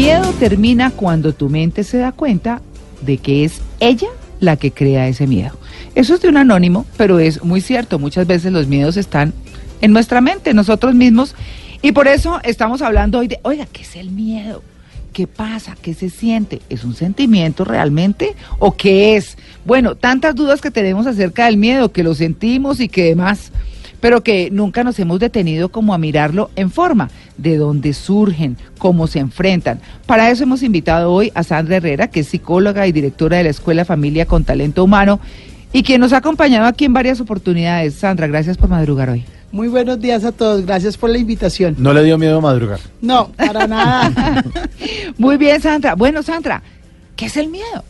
Miedo termina cuando tu mente se da cuenta de que es ella la que crea ese miedo. Eso es de un anónimo, pero es muy cierto. Muchas veces los miedos están en nuestra mente, nosotros mismos. Y por eso estamos hablando hoy de, oiga, ¿qué es el miedo? ¿Qué pasa? ¿Qué se siente? ¿Es un sentimiento realmente? ¿O qué es? Bueno, tantas dudas que tenemos acerca del miedo, que lo sentimos y que demás, pero que nunca nos hemos detenido como a mirarlo en forma, de dónde surgen, cómo se enfrentan. Para eso hemos invitado hoy a Sandra Herrera, que es psicóloga y directora de la Escuela Familia con Talento Humano, y quien nos ha acompañado aquí en varias oportunidades. Sandra, gracias por madrugar hoy. Muy buenos días a todos, gracias por la invitación. ¿No le dio miedo madrugar? No, para nada. Muy bien, Sandra. Bueno, Sandra, ¿qué es el miedo?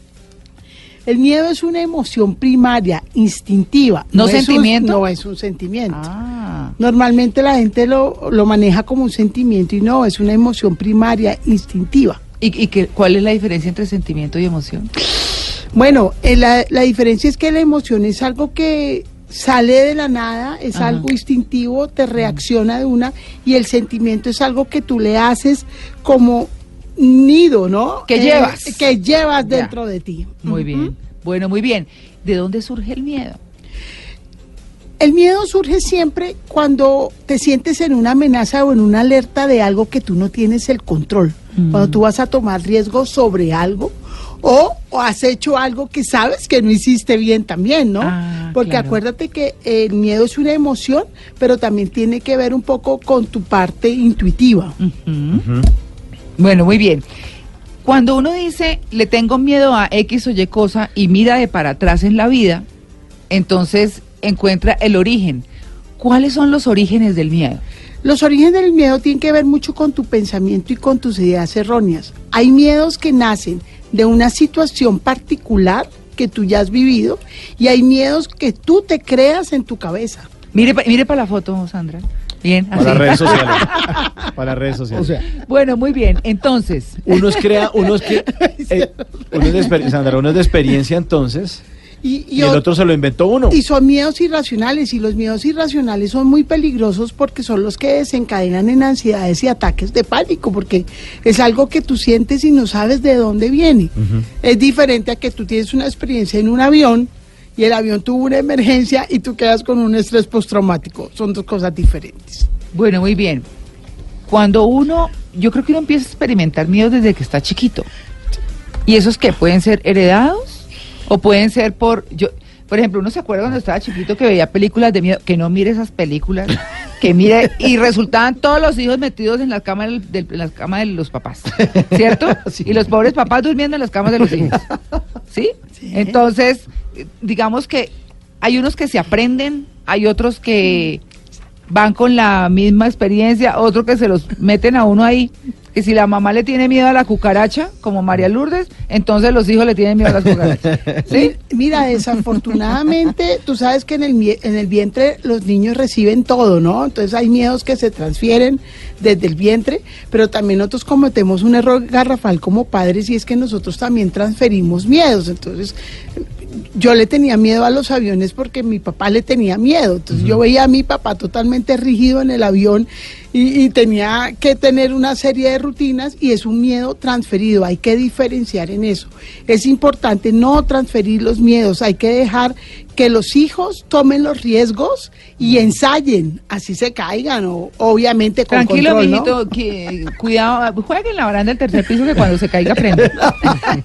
El miedo es una emoción primaria, instintiva. ¿No es un- sentimiento? no es un sentimiento. Ah, Normalmente la gente lo, lo maneja como un sentimiento y no, es una emoción primaria, instintiva. ¿y, y qué- cuál es la diferencia entre sentimiento y emoción? Bueno, eh, la, la diferencia es que la emoción es algo que sale de la nada, es Ajá. algo instintivo, te reacciona de una, y el sentimiento es algo que tú le haces como nido, ¿no? Eh, Que llevas. Que llevas Ya. dentro de ti. Muy bien. Bueno, muy bien. ¿De dónde surge el miedo? El miedo surge siempre cuando te sientes en una amenaza o en una alerta de algo que tú no tienes el control. Cuando tú vas a tomar riesgo sobre algo o, o has hecho algo que sabes que no hiciste bien también, ¿no? Ah, Porque claro. acuérdate que el miedo es una emoción, pero también tiene que ver un poco con tu parte intuitiva. Bueno, muy bien. Cuando uno dice le tengo miedo a X o Y cosa y mira de para atrás en la vida, entonces encuentra el origen. ¿Cuáles son los orígenes del miedo? Los orígenes del miedo tienen que ver mucho con tu pensamiento y con tus ideas erróneas. Hay miedos que nacen de una situación particular que tú ya has vivido y hay miedos que tú te creas en tu cabeza. Mire, mire para la foto, Sandra. Bien, Para así. redes sociales. Para las redes sociales. O sea, Bueno, muy bien. Entonces, unos crea, unos que, eh, uno es de Sandra, uno es de experiencia entonces, y, y, el ot- otro se lo inventó uno. y son miedos irracionales y los miedos irracionales son muy peligrosos porque son los que desencadenan en ansiedades y ataques de pánico porque es algo que tú sientes y no sabes de dónde viene. Es diferente a que tú tienes una experiencia en un avión y el avión tuvo una emergencia y tú quedas con un estrés postraumático. Son dos cosas diferentes. bueno, muy bien. Cuando uno, yo creo que uno empieza a experimentar miedo desde que está chiquito. ¿Y esos que pueden ser heredados o pueden ser por yo por ejemplo, uno se acuerda cuando estaba chiquito que veía películas de miedo, que no mire esas películas, que mire y resultaban todos los hijos metidos en las camas de los papás, ¿cierto? Y los pobres papás durmiendo en las camas de los hijos. ¿Sí? Entonces, digamos que hay unos que se aprenden, hay otros que van con la misma experiencia, otros que se los meten a uno ahí. Que si la mamá le tiene miedo a la cucaracha, como María Lourdes, entonces los hijos le tienen miedo a las cucarachas. ¿Sí? Mira, desafortunadamente, tú sabes que en el, en el vientre los niños reciben todo, ¿no? Entonces hay miedos que se transfieren desde el vientre, pero también nosotros cometemos un error garrafal como padres y es que nosotros también transferimos miedos. Entonces, yo le tenía miedo a los aviones porque mi papá le tenía miedo. Entonces yo veía a mi papá totalmente rígido en el avión y, y tenía que tener una serie de rutinas y es un miedo transferido. Hay que diferenciar en eso. Es importante no transferir los miedos. Hay que dejar que los hijos tomen los riesgos y ensayen, así se caigan, o obviamente con Tranquilo, control, ¿no? mijito, que, cuidado, juegue en la baranda del tercer piso que cuando se caiga prende.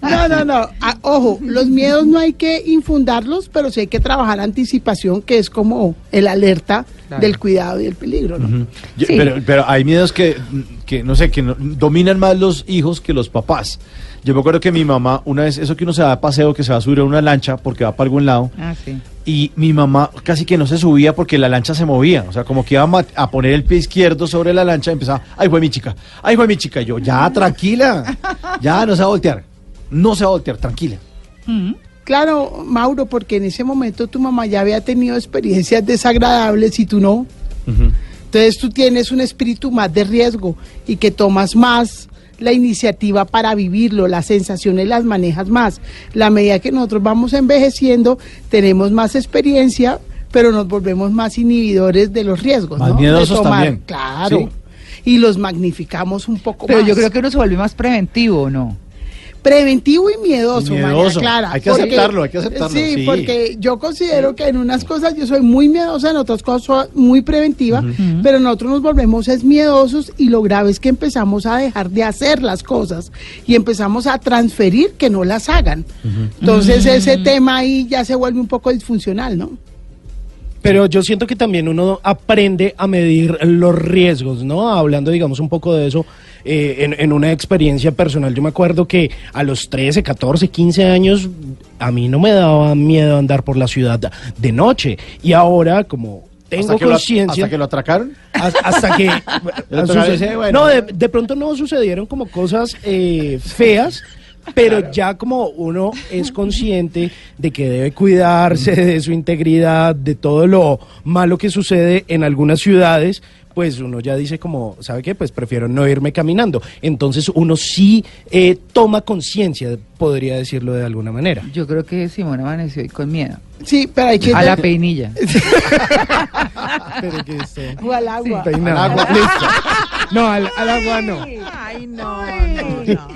No, no, no. Ojo, los miedos no hay que infundarlos, pero sí hay que trabajar anticipación, que es como el alerta Claro. del cuidado y el peligro, ¿no? Yo- Sí. pero, pero hay miedos que, que no sé, que no- dominan más los hijos que los papás. Yo me acuerdo que mi mamá, una vez, eso que uno se da de paseo, que se va a subir a una lancha porque va para algún lado, Ah, sí. y mi mamá casi que no se subía porque la lancha se movía. O sea, como que iba a, poner el pie izquierdo sobre la lancha y empezaba, ay, fue mi chica, ay, fue mi chica. Y yo, ya, tranquila. Ya no se va a voltear. No se va a voltear, tranquila. Claro, Mauro, porque en ese momento tu mamá ya había tenido experiencias desagradables y tú no. Entonces tú tienes un espíritu más de riesgo y que tomas más la iniciativa para vivirlo, las sensaciones las manejas más. La medida que nosotros vamos envejeciendo, tenemos más experiencia, pero nos volvemos más inhibidores de los riesgos. Más ¿no? miedosos de tomar, también. Claro. Sí. Y los magnificamos un poco Pero más. yo creo que uno se vuelve más preventivo, ¿o ¿no? Preventivo y miedoso, Y María miedoso. Clara. Hay que aceptarlo, hay que aceptarlo, Sí, sí. porque yo considero que en unas cosas yo soy muy miedosa, en otras cosas soy muy preventiva, pero nosotros nos volvemos es miedosos y lo grave es que empezamos a dejar de hacer las cosas y empezamos a transferir que no las hagan. Entonces ese tema ahí ya se vuelve un poco disfuncional, ¿no? Pero yo siento que también uno aprende a medir los riesgos, ¿no? Hablando, digamos, un poco de eso, eh, en, en una experiencia personal, yo me acuerdo que a los 13, 14, 15 años, a mí no me daba miedo andar por la ciudad de noche. Y ahora, como tengo conciencia... Hasta que lo atracaron. Has- hasta que sucede- bueno. no de, de pronto no sucedieron como cosas eh, feas pero ya como uno es consciente de que debe cuidarse de su integridad de todo lo malo que sucede en algunas ciudades pues uno ya dice como, ¿sabe qué? Pues prefiero no irme caminando. Entonces uno sí eh, toma conciencia, podría decirlo de alguna manera. Yo creo que Simón amaneció hoy con miedo. Sí, pero hay que... A la peinilla. Pero que esto- O al agua. Peinado. Al agua. Listo. No, al, al agua no. Ay, no, no, no.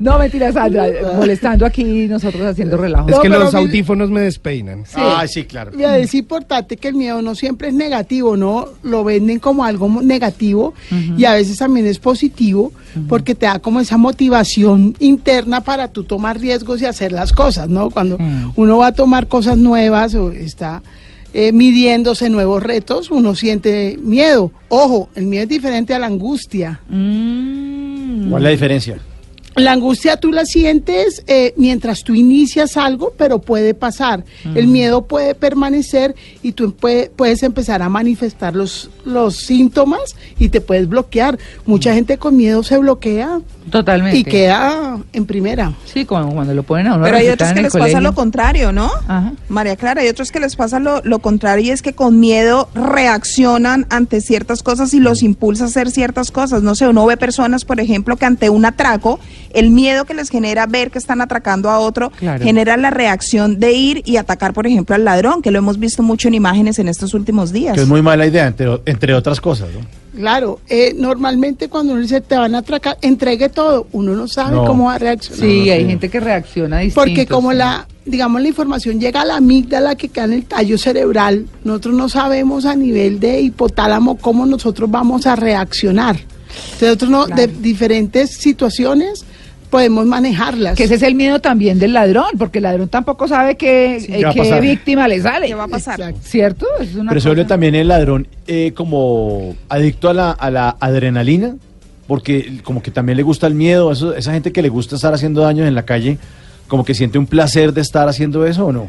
No, mentira, Sandra. Molestando aquí nosotros haciendo relajo. Es No, que pero los audífonos me despeinan. Ay, sí, claro. Mira, es importante que el miedo no siempre es negativo, ¿no? Lo venden como algo negativo y a veces también es positivo porque te da como esa motivación interna para tú tomar riesgos y hacer las cosas, ¿no? Cuando Mm. uno va a tomar cosas nuevas o está eh, midiéndose nuevos retos, uno siente miedo. Ojo, el miedo es diferente a la angustia. Mm. ¿Cuál es la diferencia? La angustia tú la sientes eh, mientras tú inicias algo, pero puede pasar. El miedo puede permanecer y tú puede- puedes empezar a manifestar los, los síntomas y te puedes bloquear. Mucha gente con miedo se bloquea Totalmente. y queda en primera. Sí, como cuando lo ponen a uno a Pero hay otros que les pasa lo contrario, ¿no? Ajá. María Clara, hay otros que les pasa lo, lo contrario y es que con miedo reaccionan ante ciertas cosas y los impulsa a hacer ciertas cosas. No sé, uno ve personas, por ejemplo, que ante un atraco, el miedo que les genera ver que están atracando a otro, Claro. genera la reacción de ir y atacar, por ejemplo, al ladrón, que lo hemos visto mucho en imágenes en estos últimos días. Que es muy mala idea, entre, entre otras cosas, ¿no? Claro, eh, normalmente cuando uno dice te van a atracar, entregue todo, uno no sabe No. cómo va a reaccionar. Sí, No, hay sí. gente que reacciona distinto. Porque como sí. la, digamos, la información llega a la amígdala que queda en el tallo cerebral, nosotros no sabemos a nivel de hipotálamo cómo nosotros vamos a reaccionar. Entonces, Nosotros no, de diferentes situaciones podemos manejarlas. Que ese es el miedo también del ladrón, porque el ladrón tampoco sabe qué, Sí, eh, ¿qué víctima le sale. ¿Qué va a pasar? Exacto. ¿Cierto? Es una Pero se vuelve cosa- también el ladrón eh, como adicto a la, a la adrenalina, porque como que también le gusta el miedo, eso, esa gente que le gusta estar haciendo daños en la calle, como que siente un placer de estar haciendo eso o no.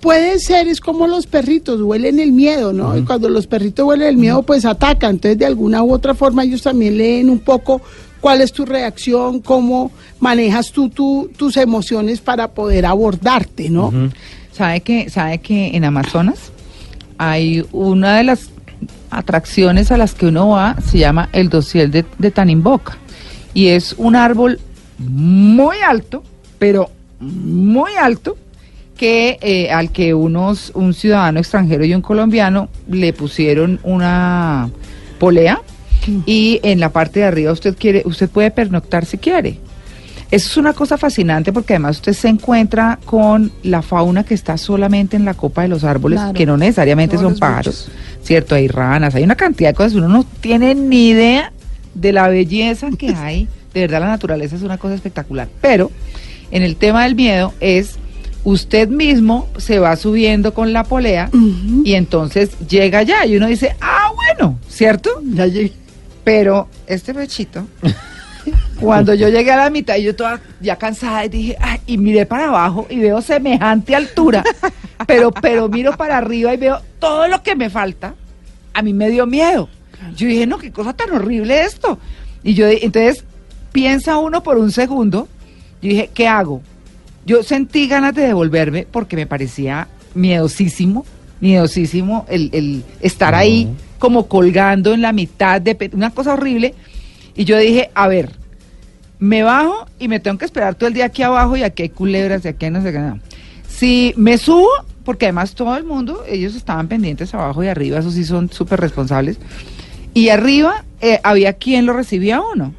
Puede ser, es como los perritos, huelen el miedo, ¿no? Y cuando los perritos huelen el miedo, pues atacan. Entonces, de alguna u otra forma, ellos también leen un poco cuál es tu reacción, cómo manejas tú tu- tus emociones para poder abordarte, ¿no? ¿Sabe que, ¿Sabe que en Amazonas hay una de las atracciones a las que uno va, se llama el dosiel de, de Tanimboca. Y es un árbol muy alto, pero muy alto, que eh, al que unos un ciudadano extranjero y un colombiano le pusieron una polea y en la parte de arriba usted quiere usted puede pernoctar si quiere. Eso es una cosa fascinante porque además usted se encuentra con la fauna que está solamente en la copa de los árboles, Claro. que no necesariamente son pájaros, ¿cierto? Hay ranas, hay una cantidad de cosas, uno no tiene ni idea de la belleza que hay. De verdad la naturaleza es una cosa espectacular. Pero en el tema del miedo es usted mismo se va subiendo con la polea y entonces llega allá y uno dice, ah, bueno, ¿cierto? Ya llegué. Pero este pechito, cuando yo llegué a la mitad y yo toda ya cansada y dije, ay, y miré para abajo y veo semejante altura, pero, pero miro para arriba y veo todo lo que me falta, a mí me dio miedo. Yo dije, no, qué cosa tan horrible esto. Y yo, entonces, piensa uno por un segundo, yo dije, ¿qué hago? Yo sentí ganas de devolverme porque me parecía miedosísimo, miedosísimo el, el estar ahí como colgando en la mitad de una cosa horrible. Y yo dije, a ver, me bajo y me tengo que esperar todo el día aquí abajo y aquí hay culebras y aquí hay no sé qué. no. Si me subo, porque además todo el mundo, ellos estaban pendientes abajo y arriba, eso sí son súper responsables. Y arriba eh, había quien lo recibía a uno.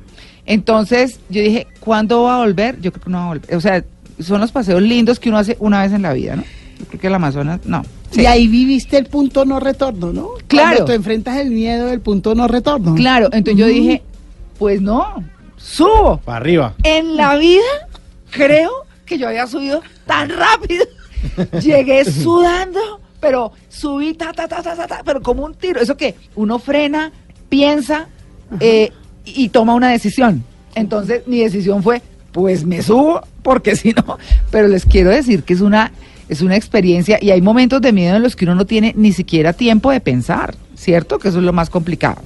Entonces yo dije, ¿cuándo va a volver? Yo creo que no va a volver. O sea, son los paseos lindos que uno hace una vez en la vida, ¿no? Yo creo que el Amazonas, no. Sí. Y ahí viviste el punto no retorno, ¿no? Claro. Cuando tú enfrentas el miedo del punto no retorno. Claro, entonces yo dije, pues no, subo. Para arriba. En la vida creo que yo había subido tan rápido. Llegué sudando, pero subí ta, ta, ta, ta, ta, ta, pero como un tiro. Eso que uno frena, piensa eh, y toma una decisión. Entonces mi decisión fue, pues me subo, porque si no, pero les quiero decir que es una, es una experiencia y hay momentos de miedo en los que uno no tiene ni siquiera tiempo de pensar, ¿cierto? Que eso es lo más complicado.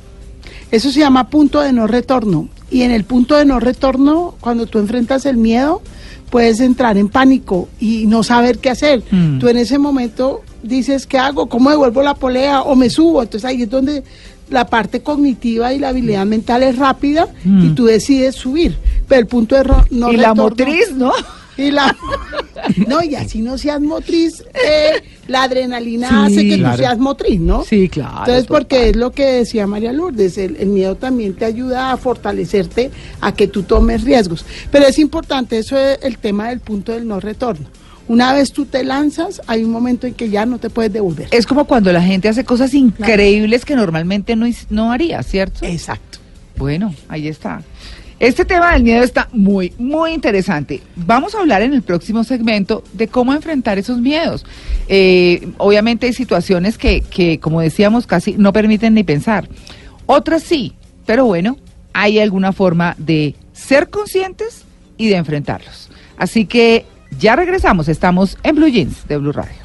Eso se llama punto de no retorno. Y en el punto de no retorno, cuando tú enfrentas el miedo, puedes entrar en pánico y no saber qué hacer. Mm. Tú en ese momento dices, ¿qué hago? ¿Cómo devuelvo la polea? ¿O me subo? Entonces ahí es donde la parte cognitiva y la habilidad mental es rápida y Mm. tú decides subir. Pero el punto de no y la retorno- motriz, ¿no? Y la... No, y así no seas motriz, eh, la adrenalina Sí, hace que claro. tú seas motriz, ¿no? Sí, claro. Entonces, total. porque es lo que decía María Lourdes, el, el miedo también te ayuda a fortalecerte, a que tú tomes riesgos. Pero es importante eso es el tema del punto del no retorno. Una vez tú te lanzas, hay un momento en que ya no te puedes devolver. Es como cuando la gente hace cosas increíbles que normalmente no, no haría, ¿cierto? Exacto. Bueno, ahí está. Este tema del miedo está muy, muy interesante. Vamos a hablar en el próximo segmento de cómo enfrentar esos miedos. Eh, obviamente hay situaciones que, que, como decíamos, casi no permiten ni pensar. Otras sí, pero bueno, hay alguna forma de ser conscientes y de enfrentarlos. Así que ya regresamos, estamos en Blue Jeans de Blue Radio.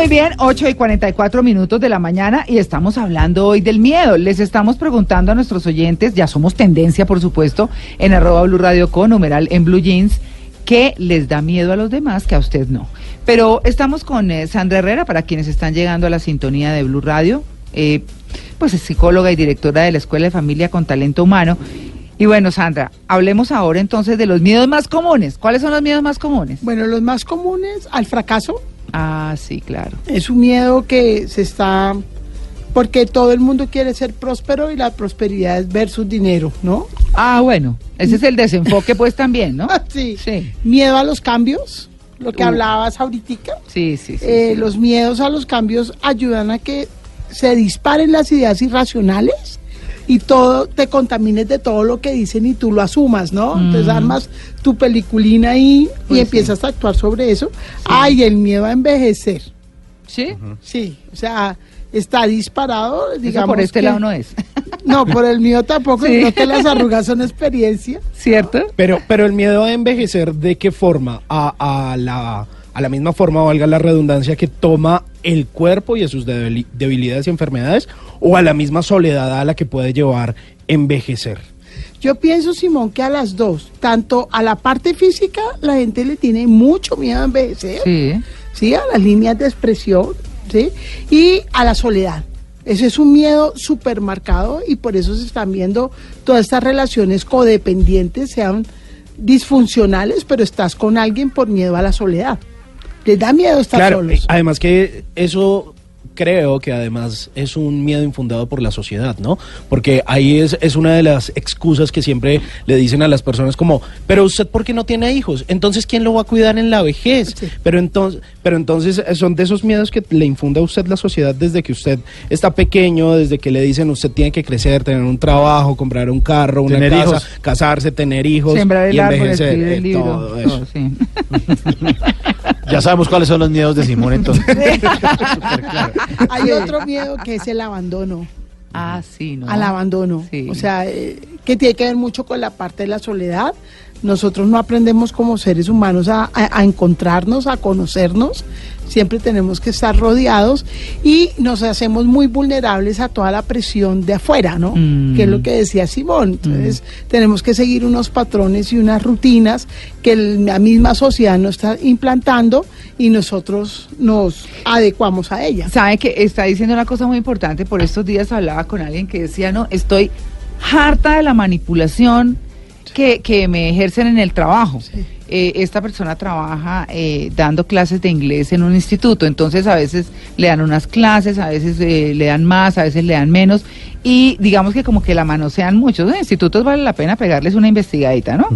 Muy bien, 8 y 44 minutos de la mañana y estamos hablando hoy del miedo. Les estamos preguntando a nuestros oyentes, ya somos tendencia, por supuesto, en arroba Blue Radio con numeral en Blue Jeans, ¿qué les da miedo a los demás que a usted no? Pero estamos con eh, Sandra Herrera, para quienes están llegando a la sintonía de Blue Radio, eh, pues es psicóloga y directora de la Escuela de Familia con Talento Humano. Y bueno, Sandra, hablemos ahora entonces de los miedos más comunes. ¿Cuáles son los miedos más comunes? Bueno, los más comunes al fracaso Ah, sí, claro. es un miedo que se está... Porque todo el mundo quiere ser próspero y la prosperidad es versus dinero, ¿no? Ah, bueno, ese es el desenfoque pues también, ¿no? sí. Sí, Miedo a los cambios, lo que Uh. hablabas ahorita. sí, sí. sí, Eh, sí. Los miedos a los cambios ayudan a que se disparen las ideas irracionales y todo te contamines de todo lo que dicen y tú lo asumas, ¿no? Entonces armas tu peliculina ahí Mm. Pues y empiezas sí. a actuar sobre eso. Ay, el miedo a envejecer. ¿Sí? Sí, o sea, está disparado, Eso digamos. por este que- lado no es. No, por el mío tampoco, Sí. creo que las arrugas son experiencia. ¿Cierto? Pero, pero el miedo a envejecer, ¿de qué forma? A, a la, a la misma forma, valga la redundancia, que toma el cuerpo y a sus debili- debilidades y enfermedades, o a la misma soledad a la que puede llevar envejecer. Yo pienso, Simón, que a las dos, tanto a la parte física, la gente le tiene mucho miedo a envejecer. Sí. ¿sí? A las líneas de expresión, ¿sí? Y a la soledad. Ese es un miedo súper marcado y por eso se están viendo todas estas relaciones codependientes, sean disfuncionales, pero estás con alguien por miedo a la soledad. Les da miedo estar Claro, solos. eh, además que eso creo que además es un miedo infundado por la sociedad, ¿no? Porque ahí es, es una de las excusas que siempre le dicen a las personas como, pero usted ¿por qué no tiene hijos? Entonces, ¿quién lo va a cuidar en la vejez? Sí. Pero entonces, pero entonces eh, son de esos miedos que le infunda a usted la sociedad desde que usted está pequeño, desde que le dicen usted tiene que crecer, tener un trabajo, comprar un carro, una Tener casa, hijos. casarse, tener hijos Sembrar el y árbol, envejecer, escribir el eh, libro. todo eso. sí. Ya sabemos cuáles son los miedos de Simón entonces. Hay otro miedo que es el abandono. Ah, sí, ¿no? al abandono. Sí. O sea, eh, que tiene que ver mucho con la parte de la soledad, nosotros no aprendemos como seres humanos a, a- a encontrarnos, a conocernos. Siempre tenemos que estar rodeados y nos hacemos muy vulnerables a toda la presión de afuera, ¿no? Mm. Que es lo que decía Simón. Entonces, tenemos que seguir unos patrones y unas rutinas que la misma sociedad nos está implantando y nosotros nos adecuamos a ella. Sabe que está diciendo una cosa muy importante. Por estos días hablaba con alguien que decía, no, estoy harta de la manipulación que, que me ejercen en el trabajo. Eh, esta persona trabaja eh, dando clases de inglés en un instituto, entonces a veces le dan unas clases, a veces eh, le dan más, a veces le dan menos, y digamos que como que la manosean mucho. Los institutos vale la pena pegarles una investigadita, ¿no?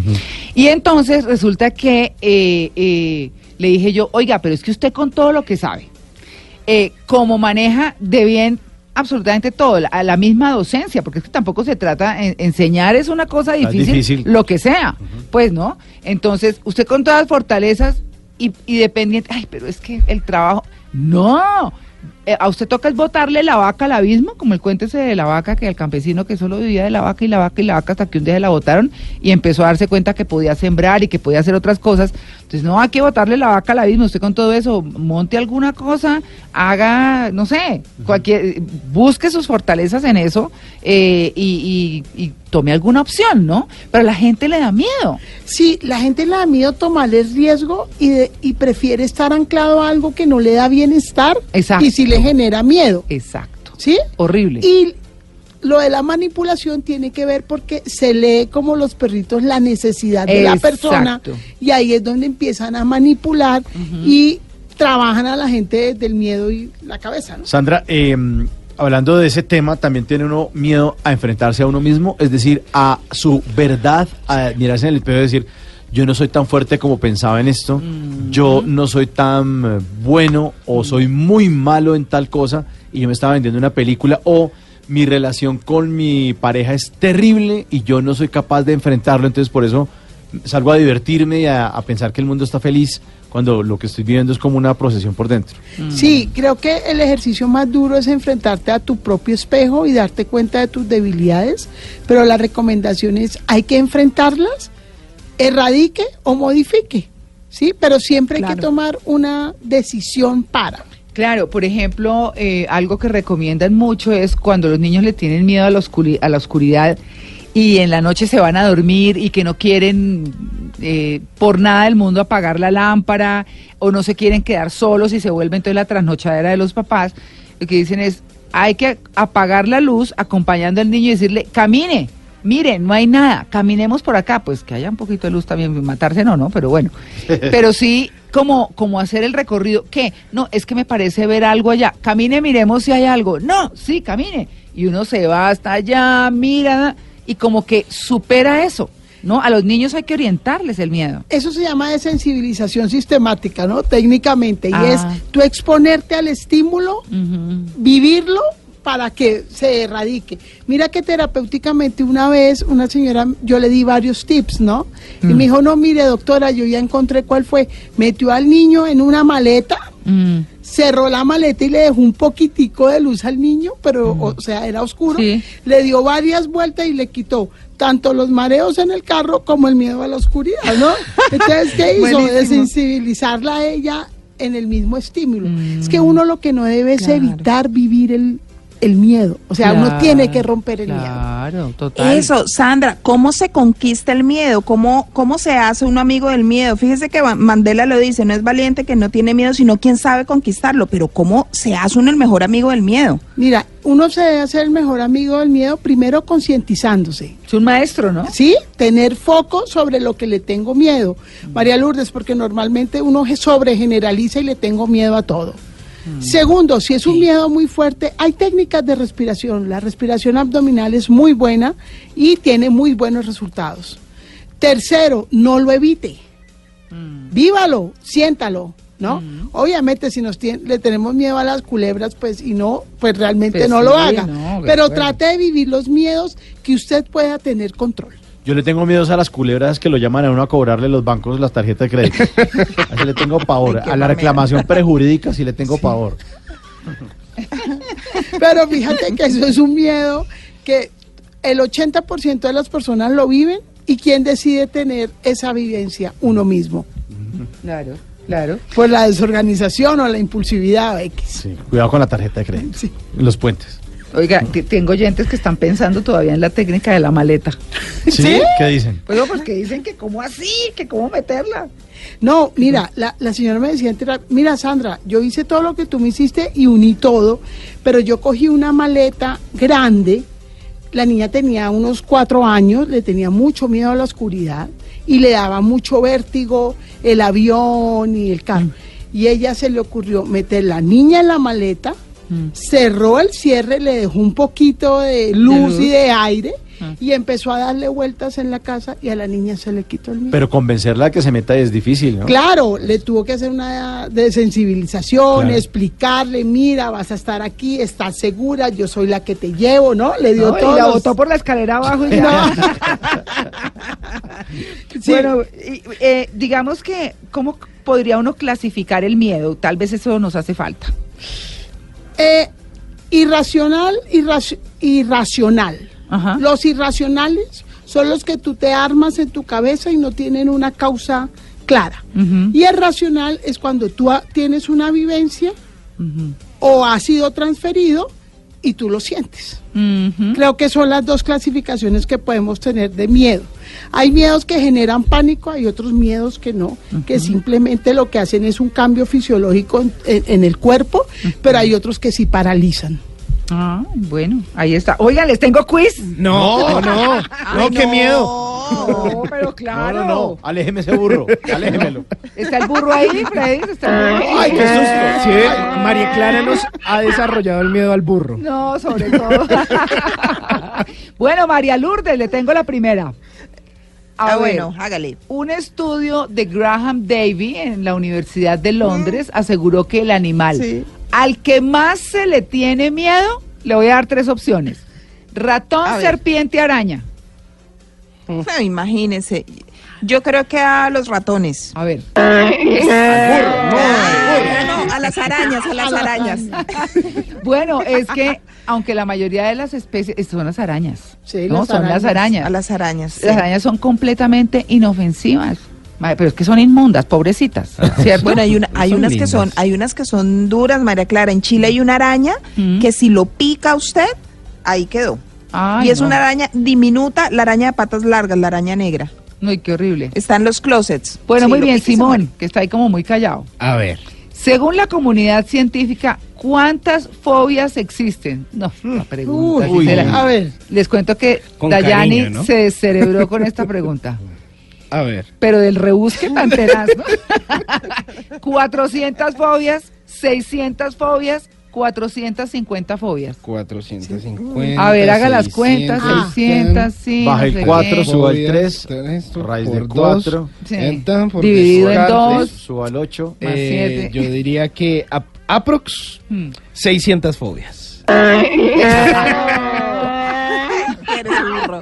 Y entonces resulta que eh, eh, le dije yo, oiga, pero es que usted con todo lo que sabe, eh, como maneja de bien absolutamente todo, la, la misma docencia, porque es que tampoco se trata, en- enseñar es una cosa difícil, difícil. lo que sea, pues, ¿no? Entonces, usted con todas las fortalezas y, y dependiente, ay, pero es que el trabajo, no, Eh, a usted toca es botarle la vaca al abismo, como el cuento ese de la vaca, que el campesino que solo vivía de la vaca y la vaca y la vaca hasta que un día se la botaron y empezó a darse cuenta que podía sembrar y que podía hacer otras cosas. Entonces, no, hay que botarle la vaca al abismo. Usted con todo eso, monte alguna cosa, haga, no sé, cualquier, busque sus fortalezas en eso eh, y, y- y tome alguna opción, ¿no? Pero a la gente le da miedo. Sí, la gente le da miedo tomarle el riesgo y, de- y prefiere estar anclado a algo que no le da bienestar Exacto. y si le genera miedo. Exacto. ¿Sí? Horrible. Y lo de la manipulación tiene que ver porque se lee como los perritos la necesidad de la persona y ahí es donde empiezan a manipular y trabajan a la gente desde el miedo y la cabeza, ¿no? Sandra, eh, hablando de ese tema, también tiene uno miedo a enfrentarse a uno mismo, es decir, a su verdad, a mirarse en el espejo y decir, yo no soy tan fuerte como pensaba en esto, yo no soy tan eh, bueno o soy muy malo en tal cosa y yo me estaba vendiendo una película o mi relación con mi pareja es terrible y yo no soy capaz de enfrentarlo, entonces por eso salgo a divertirme y a, a pensar que el mundo está feliz cuando lo que estoy viviendo es como una procesión por dentro. Sí, creo que el ejercicio más duro es enfrentarte a tu propio espejo y darte cuenta de tus debilidades, pero la recomendación es hay que enfrentarlas, erradique o modifique, ¿sí? Pero siempre hay Claro. que tomar una decisión para. Claro, por ejemplo, eh, algo que recomiendan mucho es cuando los niños le tienen miedo a la, a la oscuridad y en la noche se van a dormir y que no quieren eh, por nada del mundo apagar la lámpara o no se quieren quedar solos y se vuelve entonces la trasnochadera de los papás, lo que dicen es, hay que apagar la luz acompañando al niño y decirle, camine. Miren, no hay nada, caminemos por acá, pues que haya un poquito de luz también, matarse no, ¿no? Pero bueno, pero sí como, como hacer el recorrido, ¿qué? No, es que me parece ver algo allá, camine, miremos si hay algo, no, sí, camine, y uno se va hasta allá, mira, y como que supera eso, ¿no? A los niños hay que orientarles el miedo. Eso se llama desensibilización sistemática, ¿no? Técnicamente, y Ah. es tú exponerte al estímulo, vivirlo para que se erradique. Mira que terapéuticamente una vez una señora, yo le di varios tips, ¿no? Y Mm. me dijo, no, mire doctora, yo ya encontré cuál fue. Metió al niño en una maleta, Mm. cerró la maleta y le dejó un poquitico de luz al niño, pero, o sea, era oscuro. Sí. Le dio varias vueltas y le quitó tanto los mareos en el carro como el miedo a la oscuridad, ¿no? Entonces, ¿qué hizo? Desensibilizarla a ella en el mismo estímulo. Es que uno lo que no debe es Claro. evitar vivir el, el miedo. O sea, uno tiene que romper el miedo. Claro, total. Eso, Sandra, ¿cómo se conquista el miedo? ¿Cómo, ¿Cómo se hace un amigo del miedo? Fíjese que Mandela lo dice, no es valiente que no tiene miedo, sino quien sabe conquistarlo. Pero ¿cómo se hace uno el mejor amigo del miedo? Mira, uno se debe hacer el mejor amigo del miedo primero concientizándose. Es un maestro, ¿no? ¿Sí? Tener foco sobre lo que le tengo miedo. María Lourdes, porque normalmente uno ge- sobregeneraliza y le tengo miedo a todo. Segundo, si es un miedo muy fuerte, hay técnicas de respiración. La respiración abdominal es muy buena y tiene muy buenos resultados. Tercero, no lo evite. Vívalo, siéntalo, ¿no? Obviamente si nos tien- le tenemos miedo a las culebras, pues y no, pues realmente Pues no sí, lo haga. no, Pero acuerdo. trate de vivir los miedos que usted pueda tener control. Yo le tengo miedo a las culebras que lo llaman a uno a cobrarle los bancos las tarjetas de crédito. A ese le tengo pavor. A la reclamación prejurídica sí le tengo pavor. Pero fíjate que eso es un miedo que el 80% de las personas lo viven ¿Y quién decide tener esa vivencia? Uno mismo. Claro, claro. Por la desorganización o la impulsividad X. Sí, cuidado con la tarjeta de crédito. Sí. Los puentes. Oiga, que tengo oyentes que están pensando todavía en la técnica de la maleta. ¿Sí? ¿Qué dicen? Pues no, porque dicen que cómo así, que cómo meterla. No, mira, la, la señora me decía, mira Sandra, yo hice todo lo que tú me hiciste y uní todo, pero yo cogí una maleta grande, la niña tenía unos cuatro años, le tenía mucho miedo a la oscuridad y le daba mucho vértigo el avión y el carro. Y ella se le ocurrió meter la niña en la maleta, cerró el cierre, le dejó un poquito de luz, luz. y de aire y empezó a darle vueltas en la casa y a la niña se le quitó el miedo. Pero convencerla de que se meta es difícil, ¿no? Claro, le tuvo que hacer una desensibilización, Claro. explicarle, mira, vas a estar aquí, estás segura, yo soy la que te llevo, ¿no? Le dio No, todo. y la botó por la escalera abajo y ya. Sí. Bueno, eh, digamos que, ¿cómo podría uno clasificar el miedo? Tal vez eso nos hace falta. Eh, irracional, irraci- irracional. Ajá. Los irracionales son los que tú te armas en tu cabeza y no tienen una causa clara. Y el racional es cuando tú tienes una vivencia o ha sido transferido y tú lo sientes. Creo que son las dos clasificaciones que podemos tener de miedo. Hay miedos que generan pánico, hay otros miedos que no, que simplemente lo que hacen es un cambio fisiológico en, en- en el cuerpo, pero hay otros que sí paralizan. Ah, bueno, ahí está. Oigan, les tengo quiz. No, no, no, qué miedo. No, pero No, claro. no, no. Aléjeme ese burro. Aléjemelo. ¿Está el burro ahí, Freddy? ¿Está el burro ahí? Ay, qué susto. Sí, María Clara nos ha desarrollado el miedo al burro. No, sobre todo. bueno, María Lourdes, le tengo la primera. A Ah, ver, bueno, hágale. Un estudio de Graham Davy en la Universidad de Londres aseguró que el animal Sí. al que más se le tiene miedo, le voy a dar tres opciones. Ratón, serpiente, araña. No, imagínense. Yo creo que a los ratones. A ver. No, a las arañas, a las arañas. Bueno, es que aunque la mayoría de las especies son las arañas. Sí, no, las son las arañas. A las arañas. sí. Las arañas son completamente inofensivas. Pero es que son inmundas, pobrecitas, ¿cierto? Bueno, hay, una, hay unas que son, hay unas que son duras, María Clara. En Chile hay una araña Mm. que si lo pica usted, ahí quedó. Ay, y es no. una araña diminuta, la araña de patas largas, la araña negra. Ay, qué horrible. Está en los closets. Bueno, Sí, muy bien, Simón, que está ahí como muy callado. A ver. Según la comunidad científica, ¿cuántas fobias existen? No, la pregunta. Uy, a ver. Les cuento que Con Dayani cariño, ¿no? se descerebró con esta pregunta. A ver. Pero del rebusque tan tenaz, ¿no? 400 fobias, 600 fobias, 450 fobias. 450. A ver, haga las cuentas, Ah. 600, sí. Baja el sé 4, qué. suba el Fobias, 3, esto raíz de dos, 4, Sí. entonces, por Dividido en descarte, dos. suba al 8. Más eh, siete. yo diría que aprox Hmm. 600 fobias. Eres burro.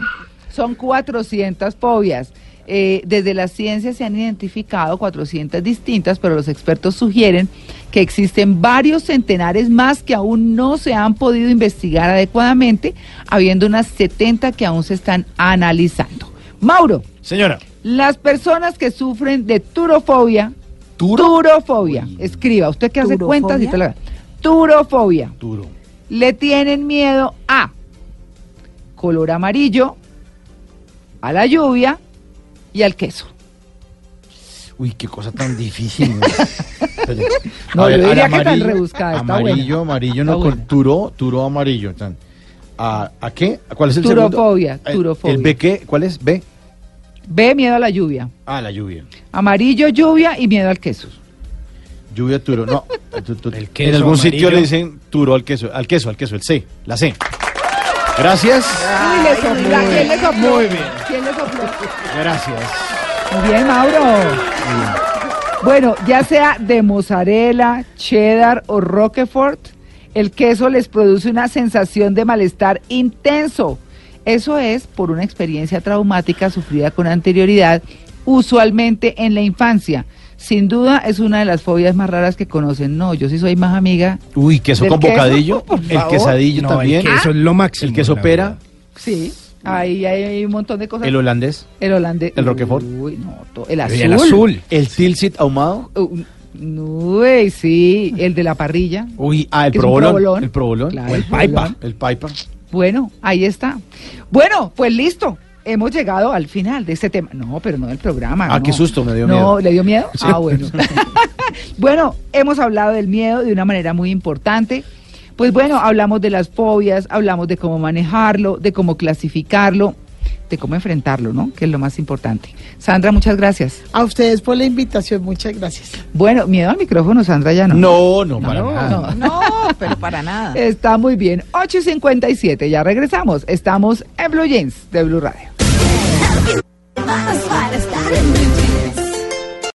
Son 400 fobias. Eh, desde la ciencia se han identificado 400 distintas, pero los expertos sugieren que existen varios centenares más que aún no se han podido investigar adecuadamente, habiendo unas 70 que aún se están analizando. Mauro, Señora. las personas que sufren de turofobia, ¿Turo? turofobia, escriba, usted que hace cuentas y te la... Turofobia, Duro. le tienen miedo a color amarillo, a la lluvia y al queso. Uy, qué cosa tan difícil. ¿no? Yo diría que tan amarillo- rebuscada, está Amarillo, buena. amarillo, no con turo, turo amarillo. tan. ¿A, ¿A qué? ¿A ¿Cuál es el Turofobia, segundo? Eh, turofobia. ¿El B qué? ¿Cuál es? B. B, miedo a la lluvia. Ah, la lluvia. Amarillo, lluvia y miedo al queso. Lluvia, turo. No. tu- tu- El queso en algún sitio le dicen turo al queso. Al queso, al queso, el C. La C. Gracias. Sopló. ¿Quién le sopló? Muy bien. ¿Quién le sopló? Gracias. Muy bien, Mauro. Bueno, ya sea de mozzarella, cheddar o roquefort, el queso les produce una sensación de malestar intenso. Eso es por una experiencia traumática sufrida con anterioridad, usualmente en la infancia. Sin duda es una de las fobias más raras que conocen. No, yo sí soy más amiga. Uy, queso ¿Del con queso? bocadillo. Por El favor. quesadillo No, también. el queso es lo máximo. El queso la pera. verdad. Sí. Ahí hay un montón de cosas. El holandés, El holandés. ¿El Roquefort? Uy, no, to- el azul. El azul. el tilsit ahumado. Uh, Uy, sí, el de la parrilla. Uy, ah, el que es un provolón. provolón. El provolón. Claro, O el el paipa. provolón. El paipa. Bueno, ahí está. Bueno, pues listo. Hemos llegado al final de este tema. No, pero no del programa. Ah, no. qué susto, me dio no, miedo. ¿le dio miedo? Sí. Ah, bueno. bueno, hemos hablado del miedo de una manera muy importante. Pues bueno, hablamos de las fobias, hablamos de cómo manejarlo, de cómo clasificarlo, de cómo enfrentarlo, ¿no? Que es lo más importante. Sandra, muchas gracias. A ustedes por la invitación, muchas gracias. Bueno, miedo al micrófono, Sandra, ya no. No, no, para nada. no. No, pero para nada. Está muy bien. 8 y 57, ya regresamos. Estamos en Blue Jeans de Blue Radio.